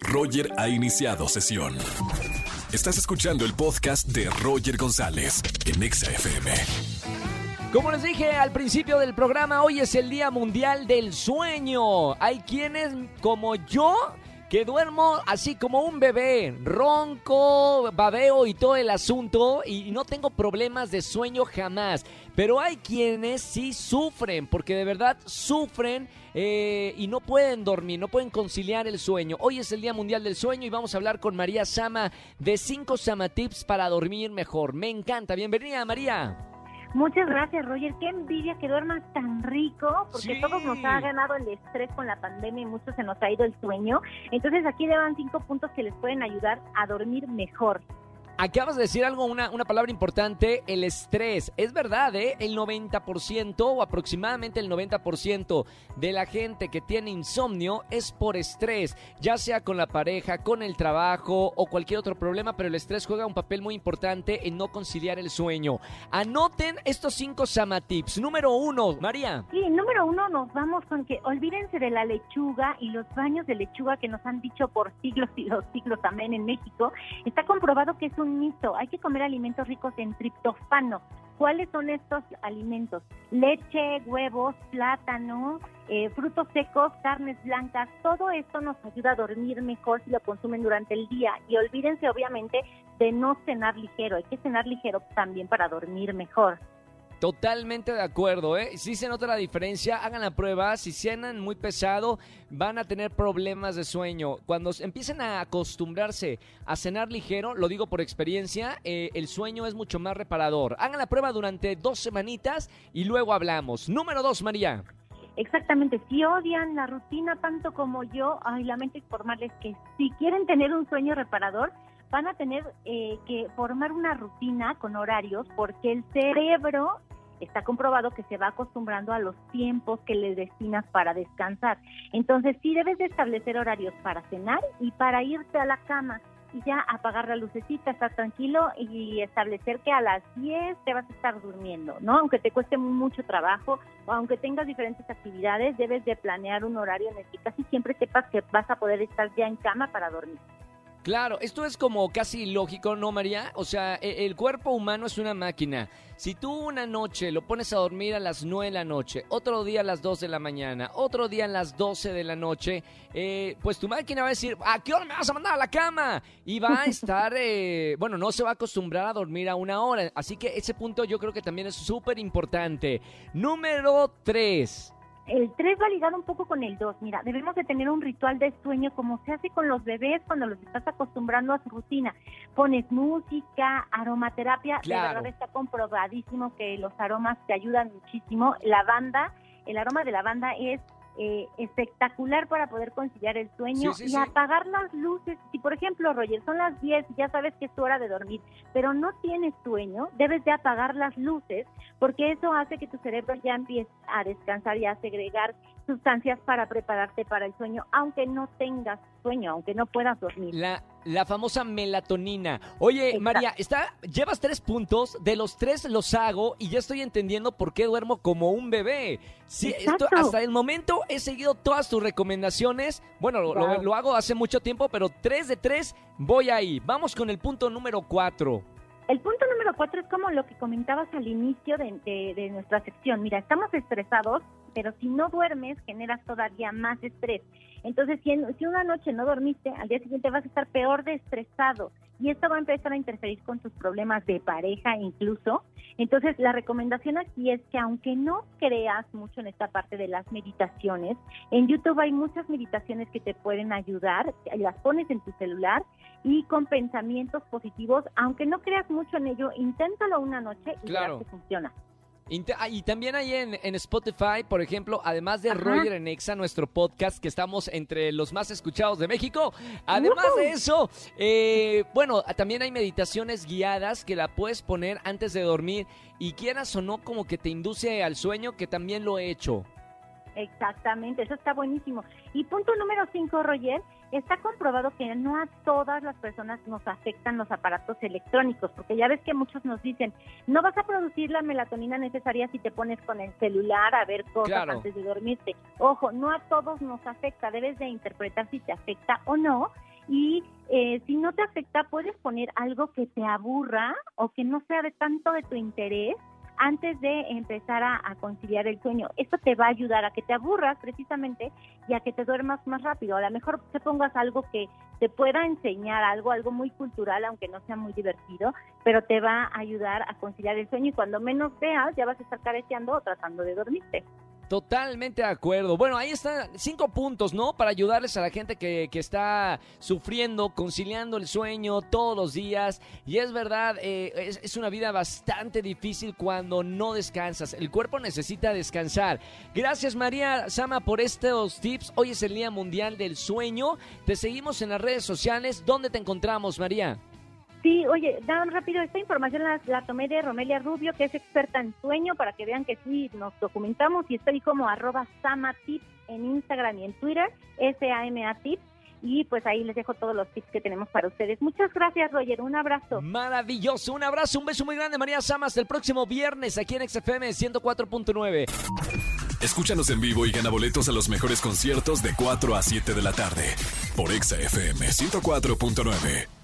Roger ha iniciado sesión. Estás escuchando el podcast de Roger González en Exa FM. Como les dije al principio del programa, hoy es el Día Mundial del Sueño. Hay quienes, como yo, que duermo así como un bebé, ronco, babeo y todo el asunto y no tengo problemas de sueño jamás. Pero hay quienes sí sufren, porque de verdad sufren eh, y no pueden dormir, no pueden conciliar el sueño. Hoy es el Día Mundial del Sueño y vamos a hablar con María Sama de 5 Sama Tips para dormir mejor. Me encanta. Bienvenida, María. Muchas gracias, Roger. Qué envidia que duermas tan rico, porque todos nos ha ganado el estrés con la pandemia y muchos se nos ha ido el sueño. Entonces aquí le van cinco puntos que les pueden ayudar a dormir mejor. Acabas de decir algo, una, una palabra importante, el estrés. Es verdad, ¿eh? El 90% o aproximadamente el 90% de la gente que tiene insomnio es por estrés, ya sea con la pareja, con el trabajo o cualquier otro problema, pero el estrés juega un papel muy importante en no conciliar el sueño. Anoten estos cinco Sama Tips. Número uno, María. Sí, número uno nos vamos con que olvídense de la lechuga y los baños de lechuga que nos han dicho por siglos y los siglos, amén, en México. Está comprobado que es un mito. Hay que comer alimentos ricos en triptofano. ¿Cuáles son estos alimentos? Leche, huevos, plátano, eh, frutos secos, carnes blancas. Todo esto nos ayuda a dormir mejor si lo consumen durante el día. Y olvídense, obviamente, de no cenar ligero. Hay que cenar ligero también para dormir mejor. Totalmente de acuerdo, ¿eh? Si se nota la diferencia, hagan la prueba. Si cenan muy pesado, van a tener problemas de sueño. Cuando empiecen a acostumbrarse a cenar ligero, lo digo por experiencia, eh, el sueño es mucho más reparador. Hagan la prueba durante dos semanitas y luego hablamos. Número dos, María. Exactamente, si odian la rutina tanto como yo, ay, lamento informarles que si quieren tener un sueño reparador, van a tener eh, que formar una rutina con horarios porque el cerebro está comprobado que se va acostumbrando a los tiempos que le destinas para descansar. Entonces sí debes de establecer horarios para cenar y para irte a la cama y ya apagar la lucecita, estar tranquilo y establecer que a las 10 te vas a estar durmiendo, ¿no? Aunque te cueste mucho trabajo o aunque tengas diferentes actividades, debes de planear un horario en el que casi siempre sepas que vas a poder estar ya en cama para dormir. Claro, esto es como casi lógico, ¿no, María? O sea, e, el cuerpo humano es una máquina. Si tú una noche lo pones a dormir a las 9 de la noche, otro día a las 2 de la mañana, otro día a las 12 de la noche, eh, pues tu máquina va a decir, ¿a qué hora me vas a mandar a la cama? Y va a estar, eh, bueno, no se va a acostumbrar a dormir a una hora. Así que ese punto yo creo que también es súper importante. Número 3 el 3 va ligado un poco con el 2. Mira, debemos de tener un ritual de sueño como se hace con los bebés cuando los estás acostumbrando a su rutina. Pones música, aromaterapia. De verdad está comprobadísimo que los aromas te ayudan muchísimo. Lavanda, el aroma de lavanda es eh, espectacular para poder conciliar el sueño y apagar las luces. Si, por ejemplo, Roger, son las 10, ya sabes que es tu hora de dormir, pero no tienes sueño, debes de apagar las luces porque eso hace que tu cerebro ya empiece a descansar y a segregar sustancias para prepararte para el sueño, aunque no tengas sueño, aunque no puedas dormir. La, la famosa melatonina. Oye, María, está, llevas tres puntos, de los tres los hago y ya estoy entendiendo por qué duermo como un bebé. Sí, esto, hasta el momento he seguido todas tus recomendaciones. Bueno, lo, lo, hago hace mucho tiempo, pero tres de tres voy ahí. Vamos con el punto número cuatro. El punto número cuatro es como lo que comentabas al inicio de, de, nuestra sección. Mira, estamos estresados, pero si no duermes generas todavía más estrés. Entonces, si, si una noche no dormiste, al día siguiente vas a estar peor de estresado y esto va a empezar a interferir con tus problemas de pareja incluso. Entonces, la recomendación aquí es que aunque no creas mucho en esta parte de las meditaciones, en YouTube hay muchas meditaciones que te pueden ayudar, las pones en tu celular y con pensamientos positivos, aunque no creas mucho en ello, inténtalo una noche y claro. verás que funciona. Ah, y también hay en, Spotify, por ejemplo, además de Roger en Exa, nuestro podcast, que estamos entre los más escuchados de México. Además de eso, eh, bueno, también hay meditaciones guiadas que la puedes poner antes de dormir y quieras o no, como que te induce al sueño, que también lo he hecho. Exactamente, eso está buenísimo. Y punto número cinco, Roger, está comprobado que no a todas las personas nos afectan los aparatos electrónicos, porque ya ves que muchos nos dicen, no vas a producir la melatonina necesaria si te pones con el celular a ver cosas antes de dormirte. Ojo, no a todos nos afecta, debes de interpretar si te afecta o no. Y eh, si no te afecta, puedes poner algo que te aburra o que no sea de tanto de tu interés antes de empezar a, conciliar el sueño. Esto te va a ayudar a que te aburras precisamente y a que te duermas más rápido. A lo mejor te pongas algo que te pueda enseñar algo, algo muy cultural, aunque no sea muy divertido, pero te va a ayudar a conciliar el sueño y cuando menos veas ya vas a estar careciendo o tratando de dormirte. Totalmente de acuerdo. Bueno, ahí están cinco puntos, ¿no? Para ayudarles a la gente que, está sufriendo, conciliando el sueño todos los días. Y es verdad, eh, es, es, una vida bastante difícil cuando no descansas. El cuerpo necesita descansar. Gracias María Sama por estos tips. Hoy es el Día Mundial del Sueño. Te seguimos en las redes sociales. ¿Dónde te encontramos, María? Sí, oye, dan rápido, esta información la, tomé de Romelia Rubio, que es experta en sueño, para que vean que sí, nos documentamos y estoy como arroba samatips en Instagram y en Twitter, S-A-M-A tips, y pues ahí les dejo todos los tips que tenemos para ustedes. Muchas gracias, Roger, un abrazo. Maravilloso, un abrazo, un beso muy grande, María Samas, el próximo viernes aquí en XFM 104.9. Escúchanos en vivo y gana boletos a los mejores conciertos de 4 a 7 de la tarde por XFM 104.9.